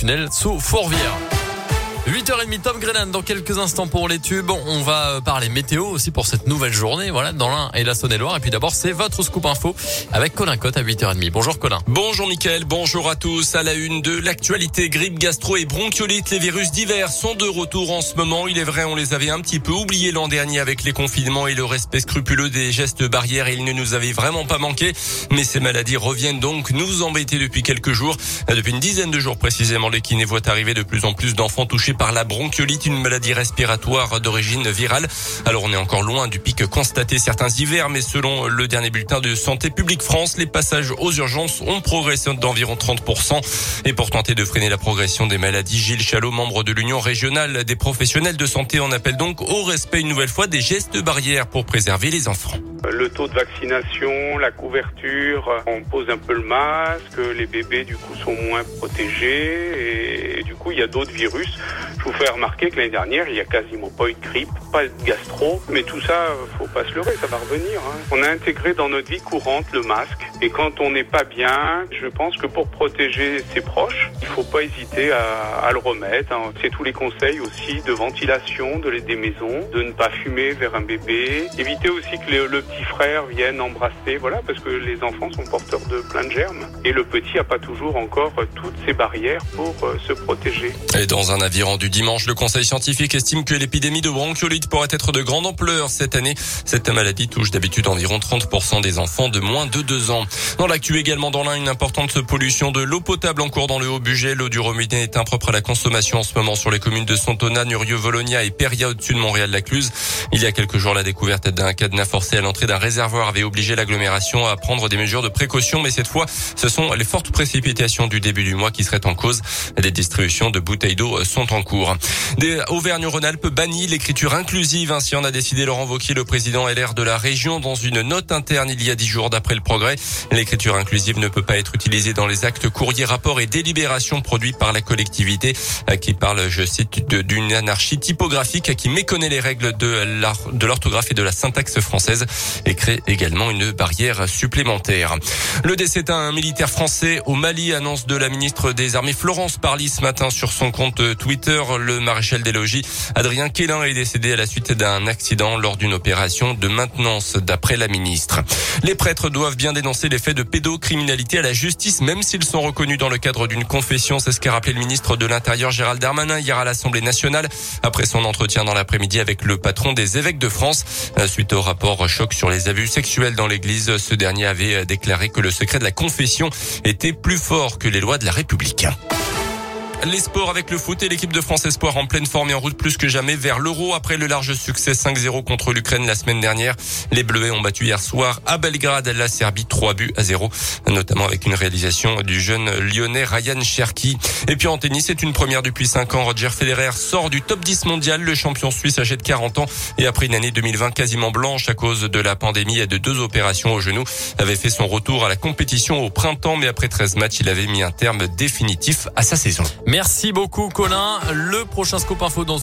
tunnel sous Fourvière. 8h30 Tom Grennan dans quelques instants pour les tubes. On va parler météo aussi pour cette nouvelle journée, voilà, dans l'Ain et la Saône-et-Loire. Et puis d'abord, c'est votre scoop info avec Colin Cotte à 8h30. Bonjour Colin. Bonjour Mickaël, bonjour à tous. À la une de l'actualité, grippe, gastro et bronchiolite, les virus divers sont de retour en ce moment. Il est vrai, on les avait un petit peu oubliés l'an dernier avec les confinements et le respect scrupuleux des gestes barrières ils ne nous avaient vraiment pas manqué. Mais ces maladies reviennent donc nous embêter depuis quelques jours. Depuis une dizaine de jours précisément, les kinés voient arriver de plus en plus d'enfants touchés par la bronchiolite, une maladie respiratoire d'origine virale. Alors on est encore loin du pic constaté certains hivers, mais selon le dernier bulletin de Santé publique France, les passages aux urgences ont progressé d'environ 30%. Et pour tenter de freiner la progression des maladies, Gilles Chalot, membre de l'Union régionale des professionnels de santé, en appelle donc au respect une nouvelle fois des gestes barrières pour préserver les enfants. Le taux de vaccination, la couverture, on pose un peu le masque, les bébés du coup sont moins protégés et, du coup il y a d'autres virus. Je vous fais remarquer que l'année dernière il y a quasiment pas eu de grippe, pas de gastro, mais tout ça faut pas se leurrer, ça va revenir. Hein. On a intégré dans notre vie courante le masque et quand on n'est pas bien, je pense que pour protéger ses proches, il faut pas hésiter à, à le remettre. Hein. C'est tous les conseils aussi de ventilation de des maisons, de ne pas fumer vers un bébé, éviter aussi que le, petits frères viennent embrasser, voilà, parce que les enfants sont porteurs de plein de germes. Et le petit n'a pas toujours encore toutes ces barrières pour euh, se protéger. Et dans un avis rendu dimanche, le Conseil scientifique estime que l'épidémie de bronchiolite pourrait être de grande ampleur cette année. Cette maladie touche d'habitude environ 30% des enfants de moins de 2 ans. Dans l'actu également dans l'un, une importante pollution de l'eau potable en cours dans le Haut-Buget. L'eau du robinet est impropre à la consommation en ce moment sur les communes de Sontona, Nurieux, Volonia et Peria au-dessus de Montréal-la-Cluse. Il y a quelques jours, la découverte d'un cadenas forcé à l'entrée d'un réservoir avait obligé l'agglomération à prendre des mesures de précaution, mais cette fois, ce sont les fortes précipitations du début du mois qui seraient en cause. Des distributions de bouteilles d'eau sont en cours. Des Auvergne-Rhône-Alpes bannit l'écriture inclusive. Ainsi en a décidé Laurent Wauquiez, le président LR de la région, dans une note interne il y a dix jours d'après le progrès. L'écriture inclusive ne peut pas être utilisée dans les actes courriers, rapports et délibérations produits par la collectivité qui parle, je cite, d'une anarchie typographique qui méconnaît les règles de l'orthographe et de la syntaxe française et crée également une barrière supplémentaire. Le décès d'un militaire français au Mali, annonce de la ministre des Armées Florence Parly ce matin sur son compte Twitter. Le maréchal des logis Adrien Quélin est décédé à la suite d'un accident lors d'une opération de maintenance d'après la ministre. Les prêtres doivent bien dénoncer les faits de pédocriminalité à la justice même s'ils sont reconnus dans le cadre d'une confession. C'est ce qu'a rappelé le ministre de l'Intérieur Gérald Darmanin hier à l'Assemblée nationale après son entretien dans l'après-midi avec le patron des évêques de France suite au rapport choc sur les abus sexuels dans l'église. Ce dernier avait déclaré que le secret de la confession était plus fort que les lois de la République. Les sports avec le foot et l'équipe de France Espoir en pleine forme et en route plus que jamais vers l'Euro après le large succès 5-0 contre l'Ukraine la semaine dernière. Les Bleus ont battu hier soir à Belgrade la Serbie 3 buts à 0, notamment avec une réalisation du jeune lyonnais Ryan Cherki. Et puis en tennis, c'est une première depuis 5 ans. Roger Federer sort du top 10 mondial. Le champion suisse âgé de 40 ans et après une année 2020 quasiment blanche à cause de la pandémie et de deux opérations au genou, avait fait son retour à la compétition au printemps, mais après 13 matchs, il avait mis un terme définitif à sa saison. Merci beaucoup Colin. Le prochain scoop info dans